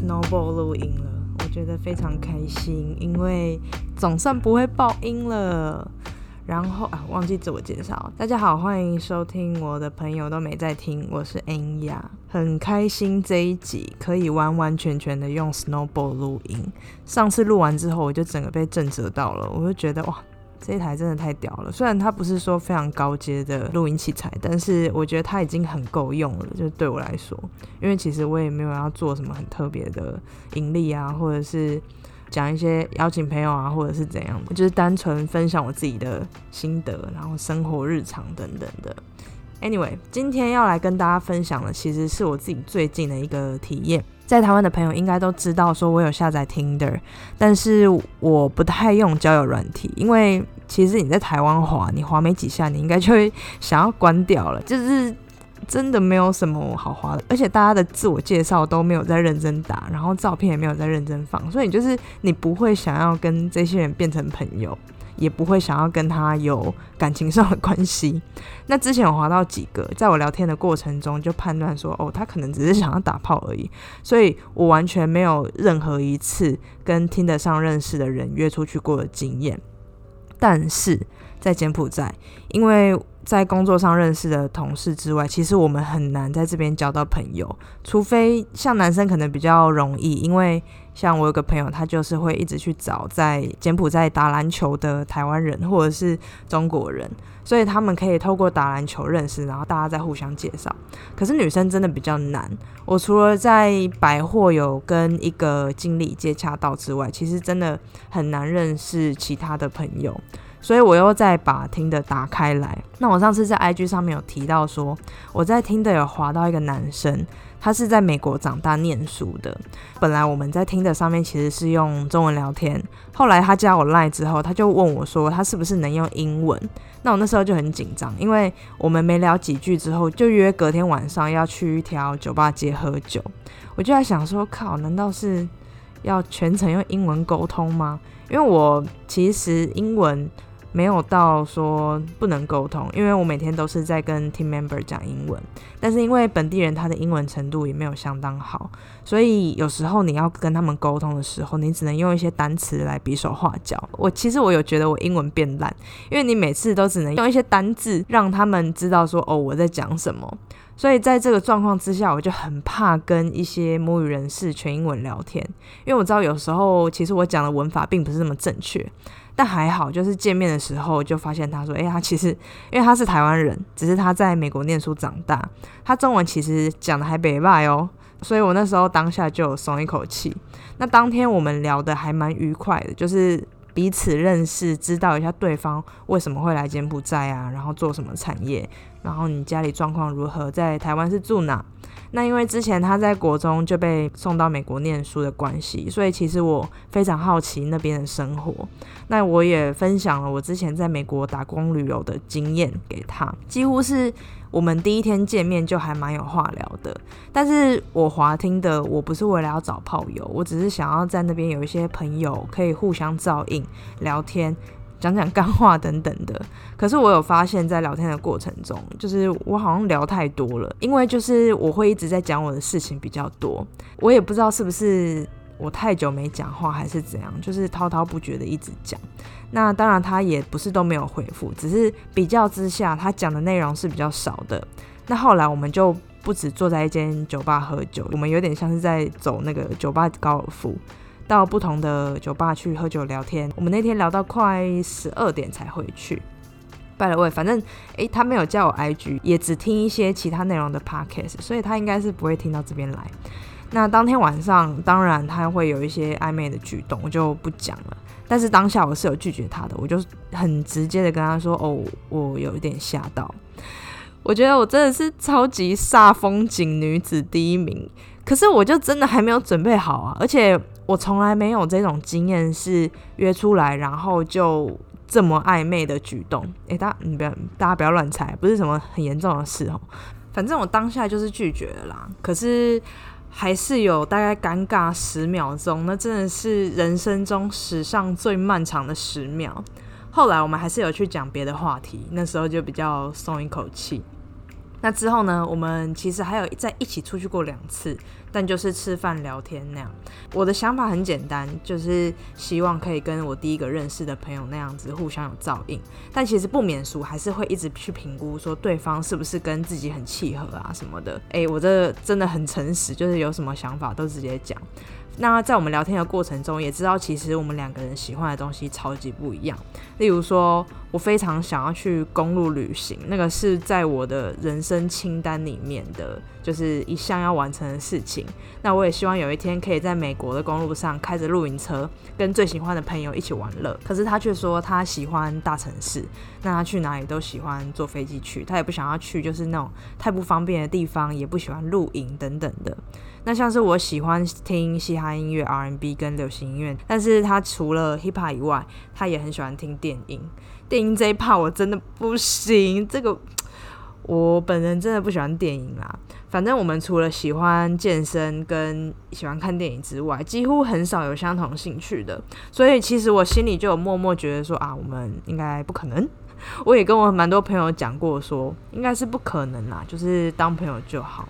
Snowball 录音了，我觉得非常开心，因为总算不会爆音了。然后啊，忘记自我介绍，大家好，欢迎收听我的朋友都没在听，我是恩雅，很开心这一集可以完完全全的用 Snowball 录音。上次录完之后，我就整个被震慑到了，我就觉得哇。这一台真的太屌了，虽然它不是说非常高阶的录音器材，但是我觉得它已经很够用了。就对我来说，因为其实我也没有要做什么很特别的盈利啊，或者是讲一些邀请朋友啊，或者是怎样的，就是单纯分享我自己的心得，然后生活日常等等的。Anyway，今天要来跟大家分享的，其实是我自己最近的一个体验。在台湾的朋友应该都知道，说我有下载 Tinder，但是我不太用交友软体，因为其实你在台湾滑，你滑没几下，你应该就会想要关掉了，就是真的没有什么好滑的，而且大家的自我介绍都没有在认真打，然后照片也没有在认真放，所以你就是你不会想要跟这些人变成朋友。也不会想要跟他有感情上的关系。那之前我划到几个，在我聊天的过程中就判断说，哦，他可能只是想要打炮而已。所以我完全没有任何一次跟听得上认识的人约出去过的经验。但是在柬埔寨，因为在工作上认识的同事之外，其实我们很难在这边交到朋友，除非像男生可能比较容易，因为。像我有个朋友，他就是会一直去找在柬埔寨打篮球的台湾人或者是中国人，所以他们可以透过打篮球认识，然后大家再互相介绍。可是女生真的比较难。我除了在百货有跟一个经理接洽到之外，其实真的很难认识其他的朋友。所以我又再把听的打开来。那我上次在 IG 上面有提到说，我在听的有滑到一个男生。他是在美国长大念书的。本来我们在听的上面其实是用中文聊天，后来他加我 line 之后，他就问我说他是不是能用英文。那我那时候就很紧张，因为我们没聊几句之后，就约隔天晚上要去一条酒吧街喝酒。我就在想说，靠，难道是要全程用英文沟通吗？因为我其实英文。没有到说不能沟通，因为我每天都是在跟 team member 讲英文，但是因为本地人他的英文程度也没有相当好，所以有时候你要跟他们沟通的时候，你只能用一些单词来比手画脚。我其实我有觉得我英文变烂，因为你每次都只能用一些单字让他们知道说哦我在讲什么，所以在这个状况之下，我就很怕跟一些母语人士全英文聊天，因为我知道有时候其实我讲的文法并不是那么正确。但还好，就是见面的时候就发现他说：“哎，他其实因为他是台湾人，只是他在美国念书长大，他中文其实讲的还北外哦。”所以我那时候当下就松一口气。那当天我们聊的还蛮愉快的，就是彼此认识，知道一下对方为什么会来柬埔寨啊，然后做什么产业，然后你家里状况如何，在台湾是住哪。那因为之前他在国中就被送到美国念书的关系，所以其实我非常好奇那边的生活。那我也分享了我之前在美国打工旅游的经验给他，几乎是我们第一天见面就还蛮有话聊的。但是我滑听的我不是为了要找炮友，我只是想要在那边有一些朋友可以互相照应聊天。讲讲干话等等的，可是我有发现，在聊天的过程中，就是我好像聊太多了，因为就是我会一直在讲我的事情比较多，我也不知道是不是我太久没讲话还是怎样，就是滔滔不绝的一直讲。那当然他也不是都没有回复，只是比较之下，他讲的内容是比较少的。那后来我们就不止坐在一间酒吧喝酒，我们有点像是在走那个酒吧高尔夫。到不同的酒吧去喝酒聊天，我们那天聊到快十二点才回去。拜了位，反正诶，他没有叫我 IG，也只听一些其他内容的 podcast，所以他应该是不会听到这边来。那当天晚上，当然他会有一些暧昧的举动，我就不讲了。但是当下我是有拒绝他的，我就很直接的跟他说：“哦，我有一点吓到，我觉得我真的是超级煞风景女子第一名。”可是我就真的还没有准备好啊，而且我从来没有这种经验，是约出来然后就这么暧昧的举动。诶，大家你不要，大家不要乱猜，不是什么很严重的事哦。反正我当下就是拒绝了啦。可是还是有大概尴尬十秒钟，那真的是人生中史上最漫长的十秒。后来我们还是有去讲别的话题，那时候就比较松一口气。那之后呢，我们其实还有在一起出去过两次，但就是吃饭聊天那样。我的想法很简单，就是希望可以跟我第一个认识的朋友那样子互相有照应。但其实不免俗，还是会一直去评估说对方是不是跟自己很契合啊什么的。诶，我这真的很诚实，就是有什么想法都直接讲。那在我们聊天的过程中，也知道其实我们两个人喜欢的东西超级不一样。例如说，我非常想要去公路旅行，那个是在我的人生清单里面的，就是一项要完成的事情。那我也希望有一天可以在美国的公路上开着露营车，跟最喜欢的朋友一起玩乐。可是他却说他喜欢大城市，那他去哪里都喜欢坐飞机去，他也不想要去就是那种太不方便的地方，也不喜欢露营等等的。那像是我喜欢听嘻哈音乐、R&B 跟流行音乐，但是他除了 hip hop 以外，他也很喜欢听电影。电影这一 part 我真的不行，这个我本人真的不喜欢电影啦。反正我们除了喜欢健身跟喜欢看电影之外，几乎很少有相同兴趣的。所以其实我心里就有默默觉得说啊，我们应该不可能。我也跟我蛮多朋友讲过，说应该是不可能啦，就是当朋友就好。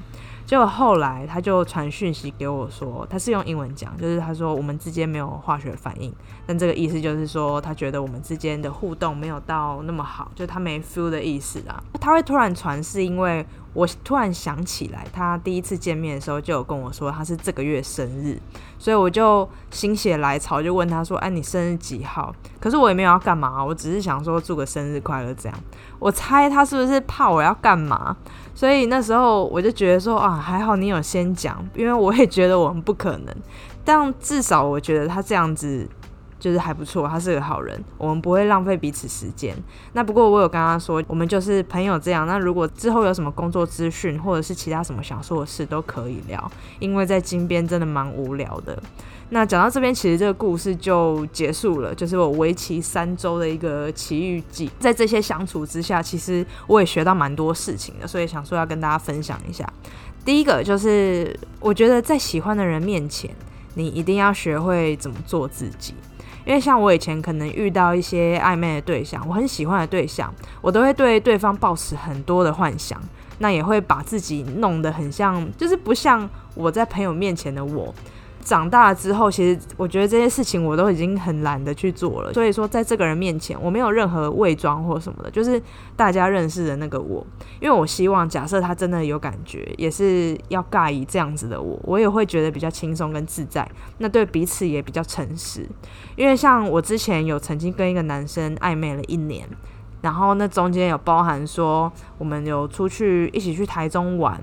结果后来他就传讯息给我说，他是用英文讲，就是他说我们之间没有化学反应，但这个意思就是说他觉得我们之间的互动没有到那么好，就他没 feel 的意思啊。他会突然传是因为我突然想起来，他第一次见面的时候就有跟我说他是这个月生日，所以我就心血来潮就问他说，哎，你生日几号？可是我也没有要干嘛，我只是想说祝个生日快乐这样。我猜他是不是怕我要干嘛？所以那时候我就觉得说啊，还好你有先讲，因为我也觉得我们不可能。但至少我觉得他这样子就是还不错，他是个好人，我们不会浪费彼此时间。那不过我有跟他说，我们就是朋友这样。那如果之后有什么工作资讯，或者是其他什么想说的事，都可以聊，因为在金边真的蛮无聊的。那讲到这边，其实这个故事就结束了，就是我为期三周的一个奇遇记。在这些相处之下，其实我也学到蛮多事情的，所以想说要跟大家分享一下。第一个就是，我觉得在喜欢的人面前，你一定要学会怎么做自己。因为像我以前可能遇到一些暧昧的对象，我很喜欢的对象，我都会对对方抱持很多的幻想，那也会把自己弄得很像，就是不像我在朋友面前的我。长大之后，其实我觉得这些事情我都已经很懒得去做了。所以说，在这个人面前，我没有任何伪装或什么的，就是大家认识的那个我。因为我希望，假设他真的有感觉，也是要尬以这样子的我，我也会觉得比较轻松跟自在。那对彼此也比较诚实。因为像我之前有曾经跟一个男生暧昧了一年，然后那中间有包含说我们有出去一起去台中玩，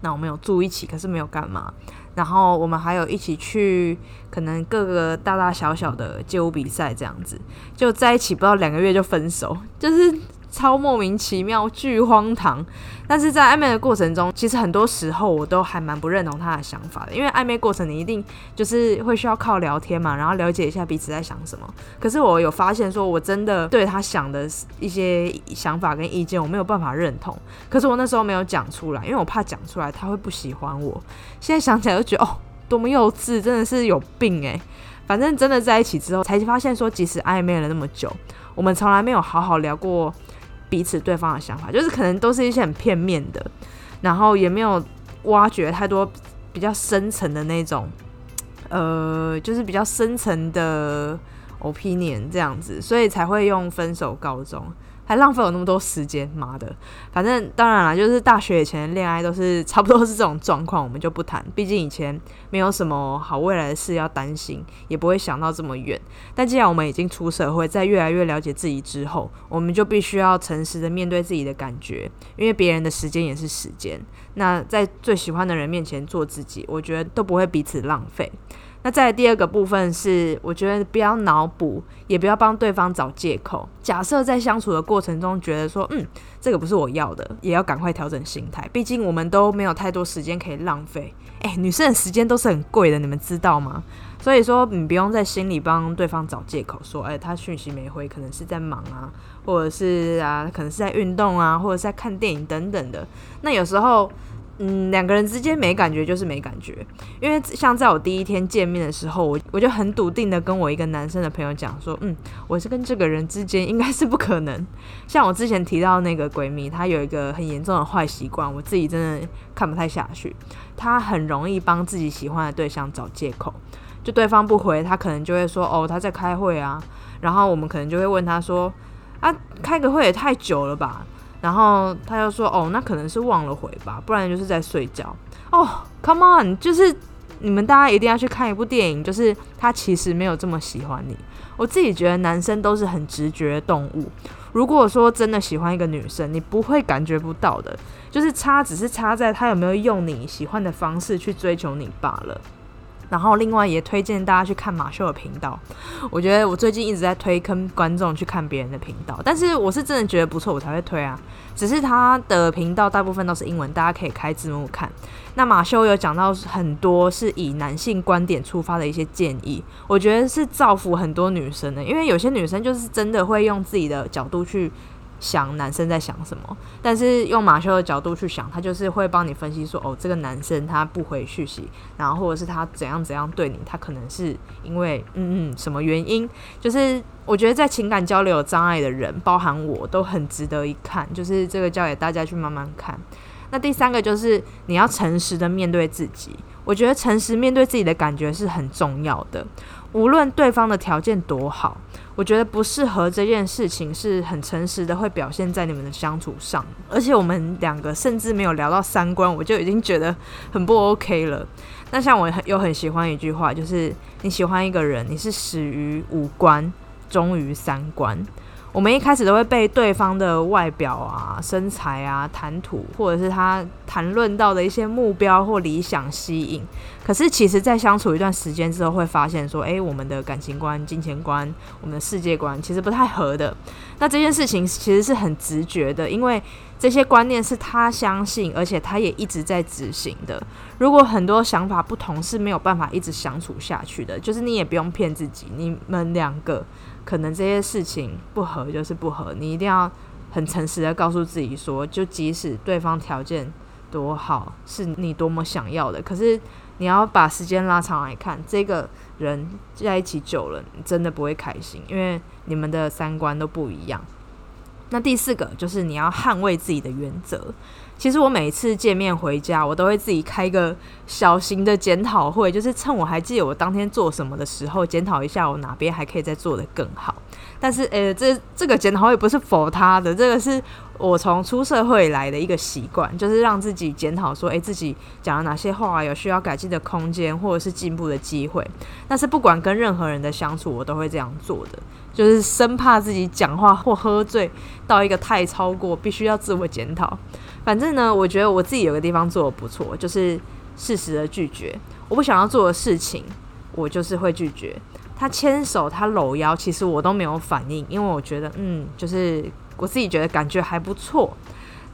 那我们有住一起，可是没有干嘛。然后我们还有一起去，可能各个大大小小的街舞比赛这样子，就在一起不到两个月就分手，就是。超莫名其妙，巨荒唐。但是在暧昧的过程中，其实很多时候我都还蛮不认同他的想法的，因为暧昧过程你一定就是会需要靠聊天嘛，然后了解一下彼此在想什么。可是我有发现，说我真的对他想的一些想法跟意见，我没有办法认同。可是我那时候没有讲出来，因为我怕讲出来他会不喜欢我。现在想起来就觉得哦，多么幼稚，真的是有病诶。反正真的在一起之后，才发现说，即使暧昧了那么久，我们从来没有好好聊过。彼此对方的想法，就是可能都是一些很片面的，然后也没有挖掘太多比较深层的那种，呃，就是比较深层的 opinion 这样子，所以才会用分手告终。还浪费我那么多时间，妈的！反正当然了，就是大学以前恋爱都是差不多是这种状况，我们就不谈。毕竟以前没有什么好未来的事要担心，也不会想到这么远。但既然我们已经出社会，在越来越了解自己之后，我们就必须要诚实的面对自己的感觉，因为别人的时间也是时间。那在最喜欢的人面前做自己，我觉得都不会彼此浪费。那在第二个部分是，我觉得不要脑补，也不要帮对方找借口。假设在相处的过程中觉得说，嗯，这个不是我要的，也要赶快调整心态。毕竟我们都没有太多时间可以浪费。哎，女生的时间都是很贵的，你们知道吗？所以说，你不用在心里帮对方找借口，说，哎，他讯息没回，可能是在忙啊，或者是啊，可能是在运动啊，或者是在看电影等等的。那有时候。嗯，两个人之间没感觉就是没感觉，因为像在我第一天见面的时候，我我就很笃定的跟我一个男生的朋友讲说，嗯，我是跟这个人之间应该是不可能。像我之前提到那个闺蜜，她有一个很严重的坏习惯，我自己真的看不太下去。她很容易帮自己喜欢的对象找借口，就对方不回，她可能就会说，哦，他在开会啊。然后我们可能就会问她说，啊，开个会也太久了吧？然后他又说：“哦，那可能是忘了回吧，不然就是在睡觉。”哦，Come on，就是你们大家一定要去看一部电影，就是他其实没有这么喜欢你。我自己觉得男生都是很直觉动物。如果说真的喜欢一个女生，你不会感觉不到的，就是差只是差在他有没有用你喜欢的方式去追求你罢了。然后，另外也推荐大家去看马秀的频道。我觉得我最近一直在推坑观众去看别人的频道，但是我是真的觉得不错，我才会推啊。只是他的频道大部分都是英文，大家可以开字幕看。那马修有讲到很多是以男性观点出发的一些建议，我觉得是造福很多女生的，因为有些女生就是真的会用自己的角度去。想男生在想什么，但是用马修的角度去想，他就是会帮你分析说，哦，这个男生他不回讯息，然后或者是他怎样怎样对你，他可能是因为嗯嗯什么原因，就是我觉得在情感交流有障碍的人，包含我都很值得一看，就是这个教给大家去慢慢看。那第三个就是你要诚实的面对自己，我觉得诚实面对自己的感觉是很重要的，无论对方的条件多好。我觉得不适合这件事情是很诚实的，会表现在你们的相处上。而且我们两个甚至没有聊到三观，我就已经觉得很不 OK 了。那像我又很喜欢一句话，就是你喜欢一个人，你是始于五官，忠于三观。我们一开始都会被对方的外表啊、身材啊、谈吐，或者是他谈论到的一些目标或理想吸引。可是，其实，在相处一段时间之后，会发现说，诶，我们的感情观、金钱观、我们的世界观，其实不太合的。那这件事情其实是很直觉的，因为这些观念是他相信，而且他也一直在执行的。如果很多想法不同，是没有办法一直相处下去的。就是你也不用骗自己，你们两个。可能这些事情不合就是不合，你一定要很诚实的告诉自己说，就即使对方条件多好，是你多么想要的，可是你要把时间拉长来看，这个人在一起久了，你真的不会开心，因为你们的三观都不一样。那第四个就是你要捍卫自己的原则。其实我每次见面回家，我都会自己开一个小型的检讨会，就是趁我还记得我当天做什么的时候，检讨一下我哪边还可以再做得更好。但是，诶，这这个检讨会不是否他的，这个是我从出社会来的一个习惯，就是让自己检讨说，诶，自己讲了哪些话有需要改进的空间，或者是进步的机会。但是不管跟任何人的相处，我都会这样做的，就是生怕自己讲话或喝醉到一个太超过，必须要自我检讨。反正呢，我觉得我自己有个地方做的不错，就是适时的拒绝。我不想要做的事情，我就是会拒绝。他牵手，他搂腰，其实我都没有反应，因为我觉得，嗯，就是我自己觉得感觉还不错。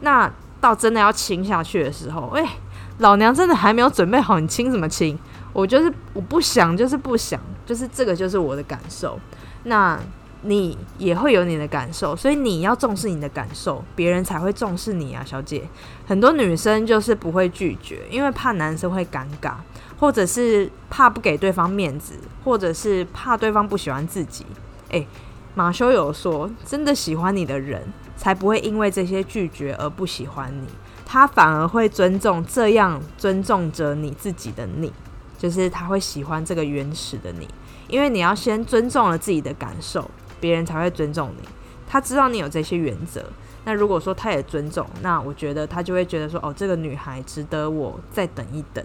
那到真的要亲下去的时候，哎，老娘真的还没有准备好，你亲什么亲？我就是我不想，就是不想，就是这个就是我的感受。那。你也会有你的感受，所以你要重视你的感受，别人才会重视你啊，小姐。很多女生就是不会拒绝，因为怕男生会尴尬，或者是怕不给对方面子，或者是怕对方不喜欢自己。诶，马修有说，真的喜欢你的人，才不会因为这些拒绝而不喜欢你，他反而会尊重这样尊重着你自己的你，就是他会喜欢这个原始的你，因为你要先尊重了自己的感受。别人才会尊重你，他知道你有这些原则。那如果说他也尊重，那我觉得他就会觉得说，哦，这个女孩值得我再等一等。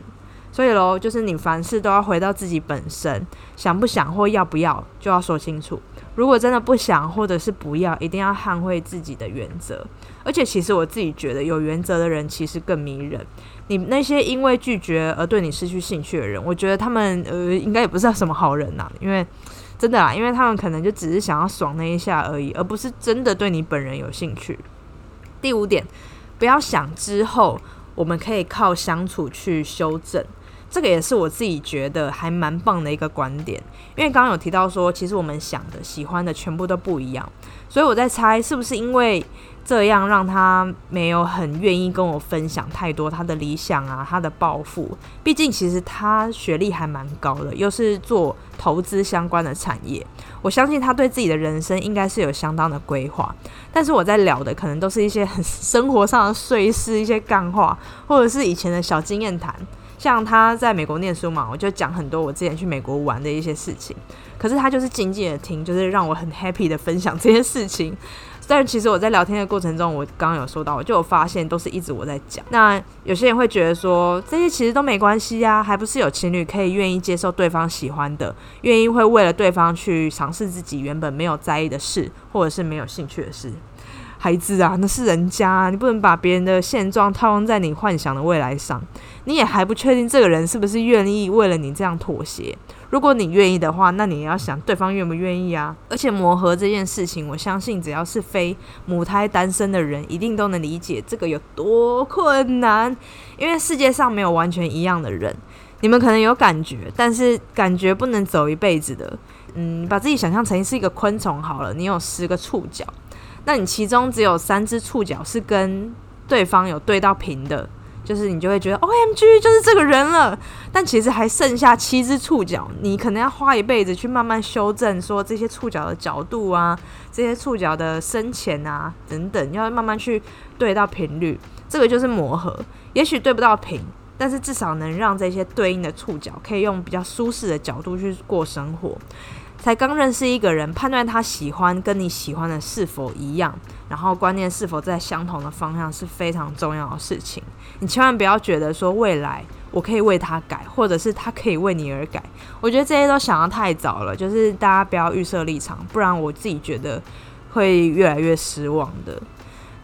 所以喽，就是你凡事都要回到自己本身，想不想或要不要，就要说清楚。如果真的不想或者是不要，一定要捍卫自己的原则。而且，其实我自己觉得，有原则的人其实更迷人。你那些因为拒绝而对你失去兴趣的人，我觉得他们呃，应该也不是什么好人呐，因为。真的啦，因为他们可能就只是想要爽那一下而已，而不是真的对你本人有兴趣。第五点，不要想之后我们可以靠相处去修正，这个也是我自己觉得还蛮棒的一个观点，因为刚刚有提到说，其实我们想的、喜欢的全部都不一样，所以我在猜是不是因为。这样让他没有很愿意跟我分享太多他的理想啊，他的抱负。毕竟其实他学历还蛮高的，又是做投资相关的产业。我相信他对自己的人生应该是有相当的规划。但是我在聊的可能都是一些很生活上的碎事，一些干话，或者是以前的小经验谈。像他在美国念书嘛，我就讲很多我之前去美国玩的一些事情。可是他就是静静的听，就是让我很 happy 的分享这些事情。但是其实我在聊天的过程中，我刚刚有说到，我就有发现都是一直我在讲。那有些人会觉得说，这些其实都没关系呀，还不是有情侣可以愿意接受对方喜欢的，愿意会为了对方去尝试自己原本没有在意的事，或者是没有兴趣的事。孩子啊，那是人家，你不能把别人的现状套用在你幻想的未来上。你也还不确定这个人是不是愿意为了你这样妥协。如果你愿意的话，那你也要想对方愿不愿意啊。而且磨合这件事情，我相信只要是非母胎单身的人，一定都能理解这个有多困难。因为世界上没有完全一样的人，你们可能有感觉，但是感觉不能走一辈子的。嗯，把自己想象成是一个昆虫好了，你有十个触角。那你其中只有三只触角是跟对方有对到平的，就是你就会觉得 O M G 就是这个人了。但其实还剩下七只触角，你可能要花一辈子去慢慢修正，说这些触角的角度啊，这些触角的深浅啊等等，要慢慢去对到频率。这个就是磨合，也许对不到平，但是至少能让这些对应的触角可以用比较舒适的角度去过生活。才刚认识一个人，判断他喜欢跟你喜欢的是否一样，然后观念是否在相同的方向是非常重要的事情。你千万不要觉得说未来我可以为他改，或者是他可以为你而改。我觉得这些都想得太早了，就是大家不要预设立场，不然我自己觉得会越来越失望的。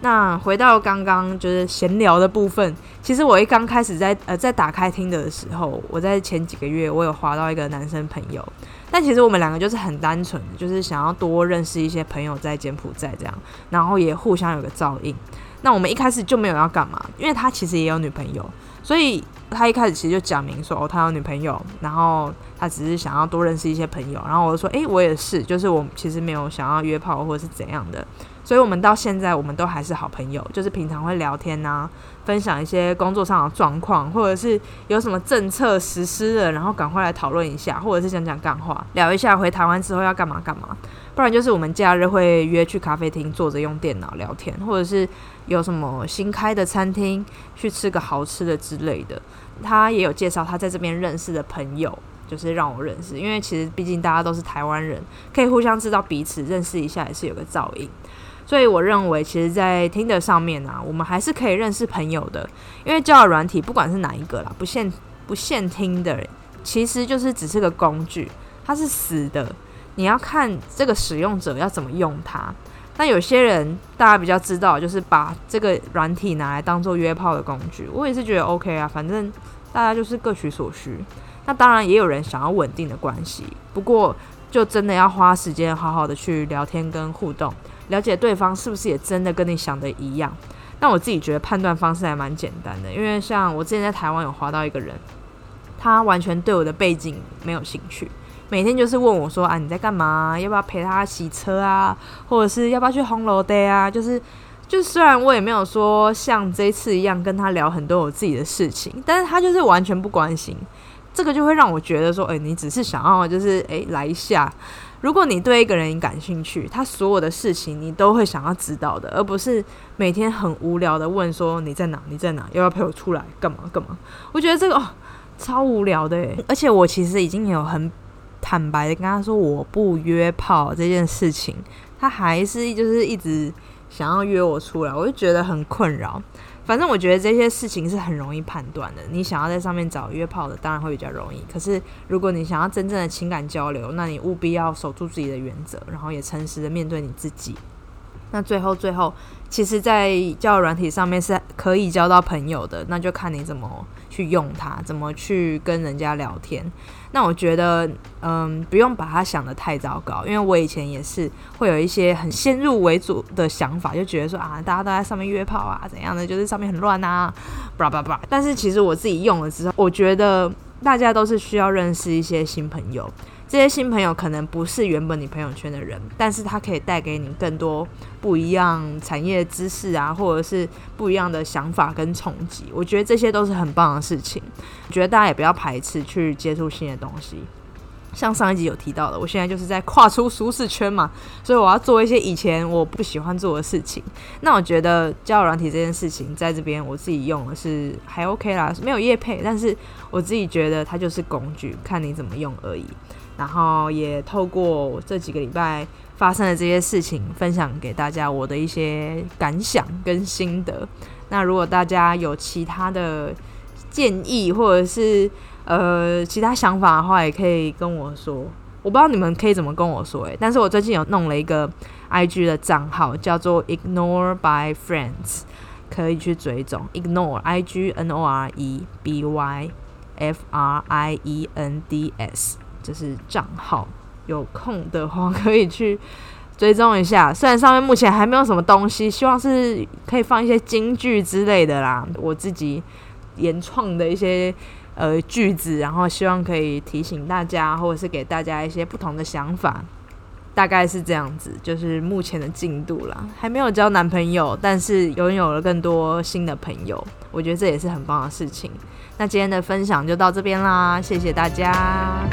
那回到刚刚就是闲聊的部分，其实我一刚开始在呃在打开听的时候，我在前几个月我有划到一个男生朋友。但其实我们两个就是很单纯的，就是想要多认识一些朋友在柬埔寨这样，然后也互相有个照应。那我们一开始就没有要干嘛，因为他其实也有女朋友，所以他一开始其实就讲明说哦，他有女朋友，然后他只是想要多认识一些朋友。然后我就说，诶，我也是，就是我其实没有想要约炮或者是怎样的。所以，我们到现在，我们都还是好朋友，就是平常会聊天呐，分享一些工作上的状况，或者是有什么政策实施了，然后赶快来讨论一下，或者是讲讲干话，聊一下回台湾之后要干嘛干嘛。不然就是我们假日会约去咖啡厅坐着用电脑聊天，或者是有什么新开的餐厅去吃个好吃的之类的。他也有介绍他在这边认识的朋友，就是让我认识，因为其实毕竟大家都是台湾人，可以互相知道彼此，认识一下也是有个照应。所以我认为，其实，在听的上面啊，我们还是可以认识朋友的。因为交友软体，不管是哪一个啦，不限不限听的，其实就是只是个工具，它是死的。你要看这个使用者要怎么用它。那有些人大家比较知道，就是把这个软体拿来当做约炮的工具。我也是觉得 OK 啊，反正大家就是各取所需。那当然也有人想要稳定的关系，不过就真的要花时间好好的去聊天跟互动。了解对方是不是也真的跟你想的一样？那我自己觉得判断方式还蛮简单的，因为像我之前在台湾有划到一个人，他完全对我的背景没有兴趣，每天就是问我说：“啊，你在干嘛？要不要陪他洗车啊？或者是要不要去红楼 day 啊？”就是，就虽然我也没有说像这次一样跟他聊很多我自己的事情，但是他就是完全不关心，这个就会让我觉得说：“诶，你只是想要就是诶来一下。”如果你对一个人感兴趣，他所有的事情你都会想要知道的，而不是每天很无聊的问说你在哪？你在哪？要不要陪我出来？干嘛干嘛？我觉得这个哦 超无聊的诶，而且我其实已经有很坦白的跟他说我不约炮这件事情，他还是就是一直想要约我出来，我就觉得很困扰。反正我觉得这些事情是很容易判断的。你想要在上面找约炮的，当然会比较容易。可是如果你想要真正的情感交流，那你务必要守住自己的原则，然后也诚实的面对你自己。那最后最后，其实，在交友软体上面是可以交到朋友的，那就看你怎么去用它，怎么去跟人家聊天。那我觉得，嗯，不用把它想得太糟糕，因为我以前也是会有一些很先入为主的想法，就觉得说啊，大家都在上面约炮啊，怎样的，就是上面很乱啊，叭叭叭。但是其实我自己用了之后，我觉得大家都是需要认识一些新朋友。这些新朋友可能不是原本你朋友圈的人，但是他可以带给你更多不一样产业知识啊，或者是不一样的想法跟冲击。我觉得这些都是很棒的事情。我觉得大家也不要排斥去接触新的东西。像上一集有提到的，我现在就是在跨出舒适圈嘛，所以我要做一些以前我不喜欢做的事情。那我觉得交友软体这件事情，在这边我自己用的是还 OK 啦，没有业配，但是我自己觉得它就是工具，看你怎么用而已。然后也透过这几个礼拜发生的这些事情，分享给大家我的一些感想跟心得。那如果大家有其他的建议或者是呃其他想法的话，也可以跟我说。我不知道你们可以怎么跟我说诶，但是我最近有弄了一个 IG 的账号，叫做 Ignore by Friends，可以去追踪 Ignore I G N O R E B Y F R I E N D S。就是账号，有空的话可以去追踪一下。虽然上面目前还没有什么东西，希望是可以放一些金句之类的啦，我自己原创的一些呃句子，然后希望可以提醒大家，或者是给大家一些不同的想法。大概是这样子，就是目前的进度啦。还没有交男朋友，但是拥有了更多新的朋友，我觉得这也是很棒的事情。那今天的分享就到这边啦，谢谢大家。